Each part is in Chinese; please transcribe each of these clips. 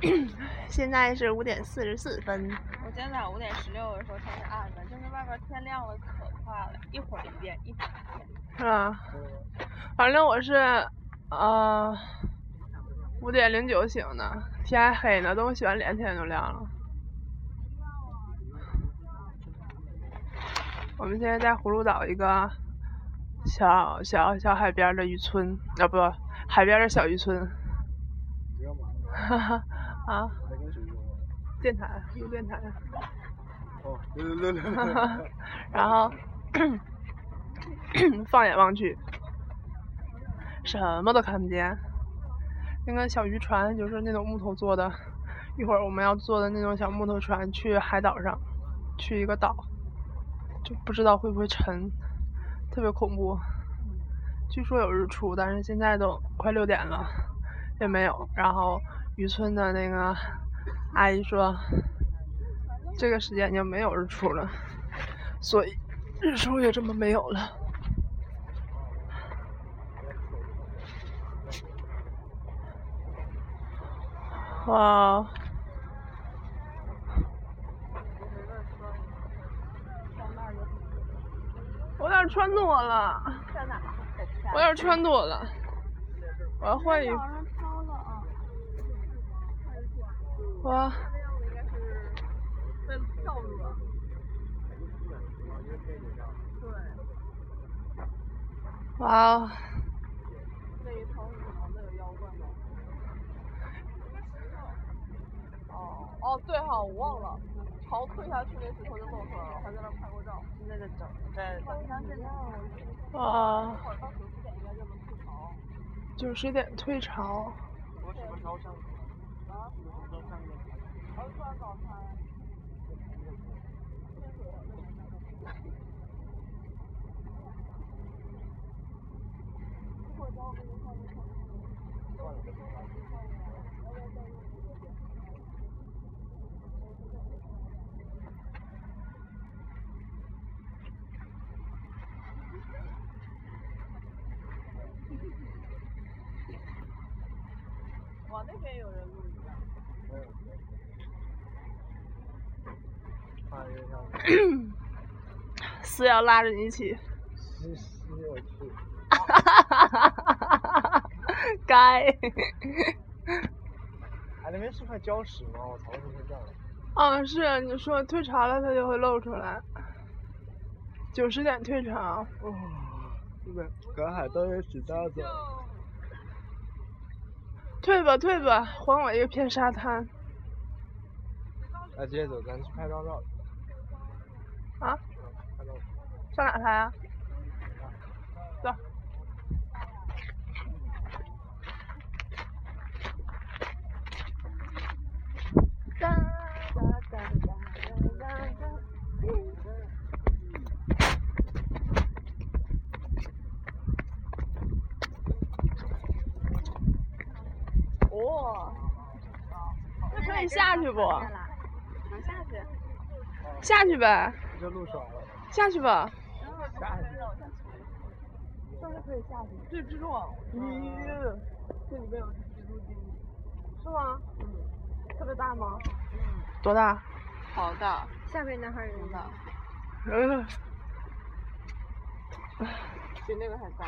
现在是五点四十四分。我今天早上五点十六的时候天是暗的，就是外边天亮的可快了，一会儿一变，一会儿一变。是吧？反正我是，呃，五点零九醒的，天还黑呢，等我洗完脸天就亮了。我们现在在葫芦岛一个小小小海边的渔村，啊不，海边的小渔村。哈哈啊！电台有电台。哦，对对对对。然后放眼望去，什么都看不见。那个小渔船就是那种木头做的，一会儿我们要坐的那种小木头船去海岛上，去一个岛。就不知道会不会沉，特别恐怖。据说有日出，但是现在都快六点了，也没有。然后渔村的那个阿姨说，这个时间就没有日出了，所以日出也这么没有了。哇！我有点穿多了。我有点穿多了。我要换衣服。我。哇哦。那一套是什么？那个妖怪吗？哦哦，对哈，我忘了。潮退下去那石头就露出来了，还在那拍过照。那个整在。啊。到九十点应该就能退潮。九十点退潮。我什么时候上去？啊？什么时候上去？我。那边有人录影啊。啊，有点 是要拉着你一起。是是，我去。哈哈哈哈哈哈！该。哎，那边是块礁石吗？我操，为什么会这样？啊，是你说退潮了，它就会露出来。九十点退潮。哦，这边赶海盗也挺大的。退吧退吧，还我一个片沙滩。那，接着走，咱去拍张照。啊？上哪拍啊？走。哒哒哒哒哒哒。哦，那可以下去不？能下去。下去呗。这路爽了。下去吧。下去。这是可以下去。这蜘蛛网。咦，这里面有蜘蛛精。是吗？嗯。特别大吗？嗯。多大？好大。下面那还有人大。嗯。比那个还大。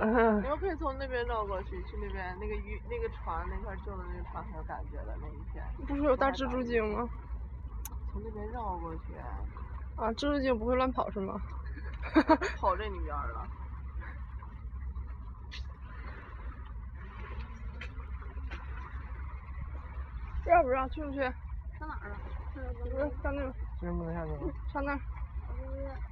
嗯。你们可以从那边绕过去，去那边那个渔那个船那块旧的那个船很有感觉的那一片。不是有大蜘蛛精吗？从那边绕过去。啊，蜘蛛精不会乱跑是吗？跑这里边了。绕不绕？去不去？上哪儿啊？不是上那儿。这不能下去吗？上那儿。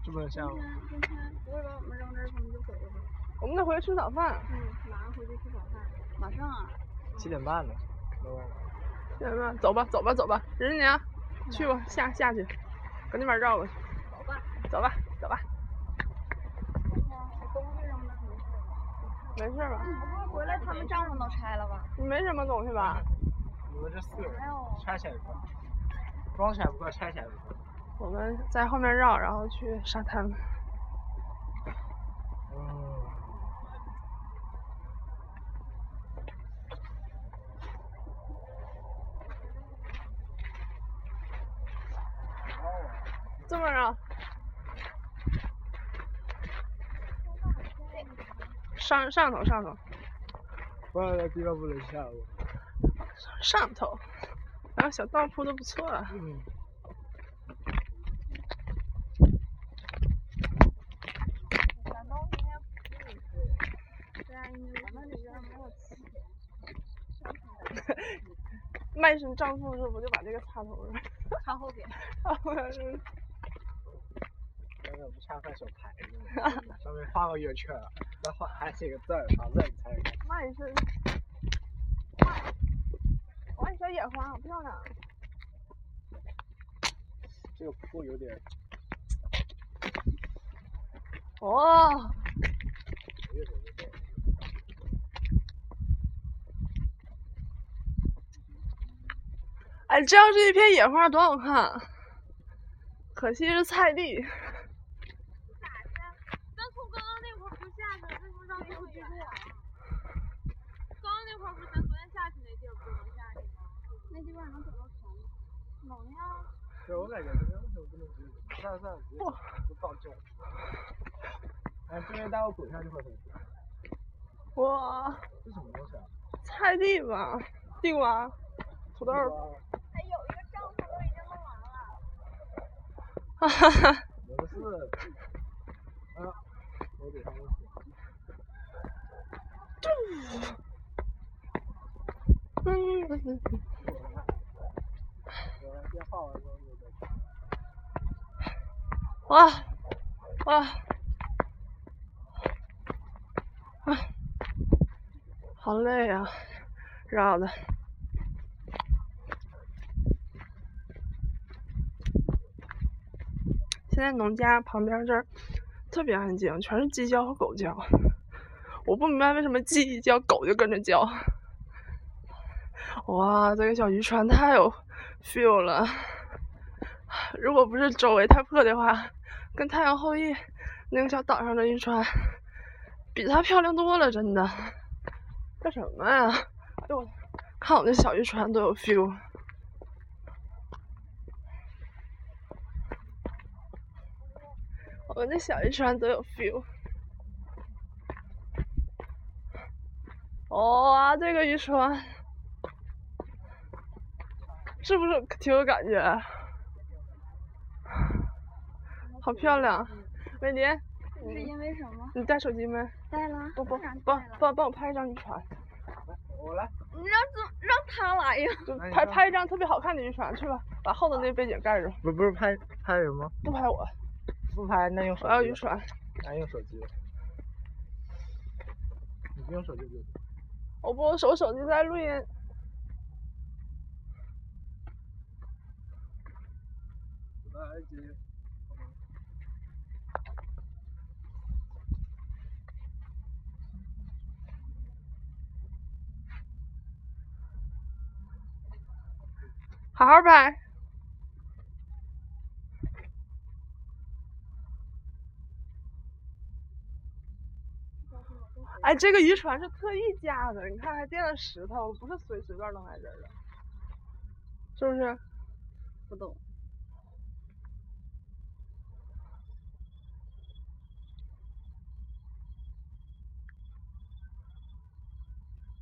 这不能下吗？今天不会把我们扔这儿，他们就走了吧？我们得回去吃早饭。嗯，马上回去吃早饭。马上啊。七点半呢。七点半，走吧，走吧，走吧，任宁，去吧，下下去，搁那边绕过去。走吧。走吧，走吧。没事吧？不会回来他们帐篷都拆了吧？没什么东西吧？你们这四个人拆起来一块，装起来不够，拆起来不够。我们在后面绕，然后去沙滩。哦。这么着。上上头上头。我那地方不能下我。上头，然后小道铺都不错啊。嗯。卖身丈夫的时候不就把这个插头上？插后边。插后边是。那个不插块小牌子上面画个圆圈，然后还写个字儿，啥字你猜一猜？卖身。哇，小野花好漂亮。这个铺有点。哦。哎，这要是一片野花多好看！可惜是菜地。咋的？咱从刚刚那块儿不下去，为什么让一会记录啊？刚刚那块儿不是咱昨天下去那地儿，不能下去吗？那地方能走到钱吗？能呀。对，我感觉这边为什么不能直接？算了算了，直接不放这。哎，这边待会滚下去会很哇！这什么东西啊？菜地吧，地瓜、土豆。还有一个帐篷都已经弄完了。哈哈的是。啊，我给他们。嗯。哇哇啊！好累啊，绕的。现在农家旁边这儿特别安静，全是鸡叫和狗叫。我不明白为什么鸡一叫，狗就跟着叫。哇，这个小渔船太有 feel 了！如果不是周围太破的话，跟太阳后裔那个小岛上的渔船比它漂亮多了，真的。干什么呀？哎呦，看我那小渔船多有 feel。我那小渔船多有 feel！哇，这个渔船是不是挺有感觉？好漂亮，美林。是因为什么？你带手机没？带了。不不不，帮帮我拍一张渔船。我来。你让怎让他来呀？就拍拍一张特别好看的渔船去吧，把后头那背景盖住。不不是拍拍什么？不拍我。不拍那用手机。我要渔船。那用手机。你不用手机就。我不，我手手机在录音。来接。好好拍。哎，这个渔船是特意架的，你看还垫了石头，不是随随便扔在这儿的，是不是？不懂。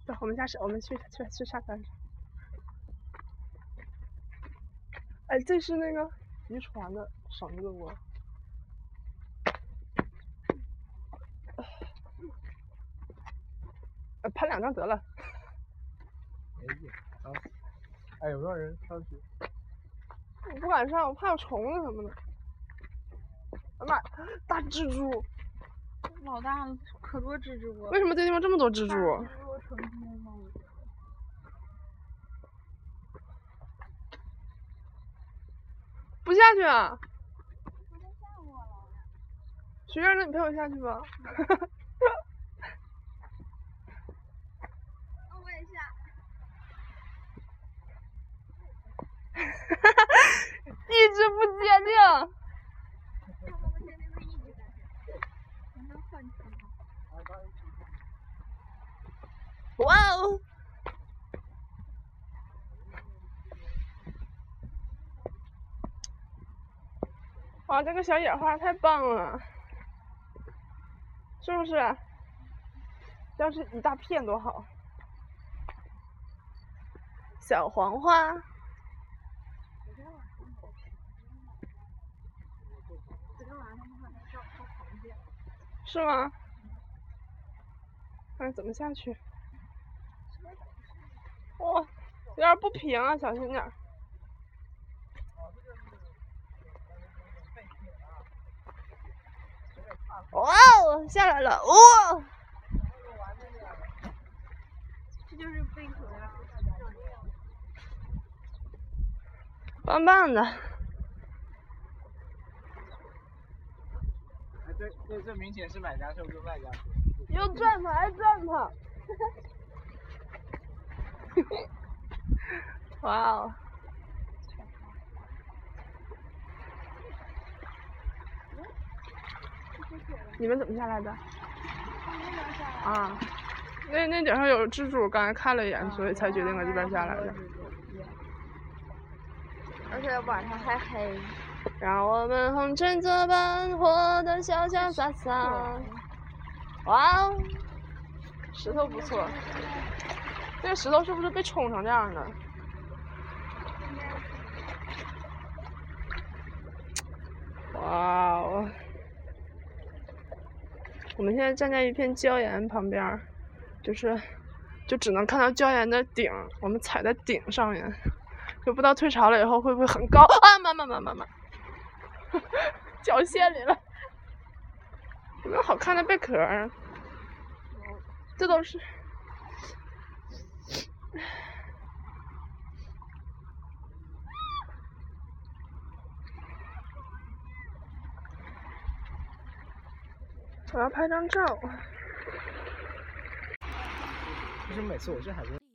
走，我们下水，我们去去去沙滩上。哎，这是那个渔船的绳子不？拍两张得了。没！哎，有没有人上去？我不敢上，我怕有虫子什么的。哎妈，大蜘蛛！老大了，可多蜘蛛了。为什么这地方这么多蜘蛛？不下去啊！徐院，那你陪我下去吧。意志不坚定。哇哦！哇，这个小野花太棒了，是不是？要是一大片多好。小黄花。是吗？看怎么下去？哇，有点不平啊，小心点。哇哦，下来了，哇！这就是贝壳呀。棒棒的。这这这明显是买家秀跟卖家秀。又转它，还转它。哇哦！你们怎么下来的？啊，那那顶上有蜘蛛，刚才看了一眼，所以才决定搁这边下来的。而且晚上还黑。让我们红尘作伴，活得潇潇洒洒。哇哦，石头不错。这个石头是不是被冲成这样的？哇哦！我们现在站在一片礁岩旁边，就是就只能看到礁岩的顶，我们踩在顶上面，就不知道退潮了以后会不会很高啊！妈妈妈妈妈！脚陷 里了，有没有好看的贝壳啊？这都是。我要拍张照。为什么每次我去海边？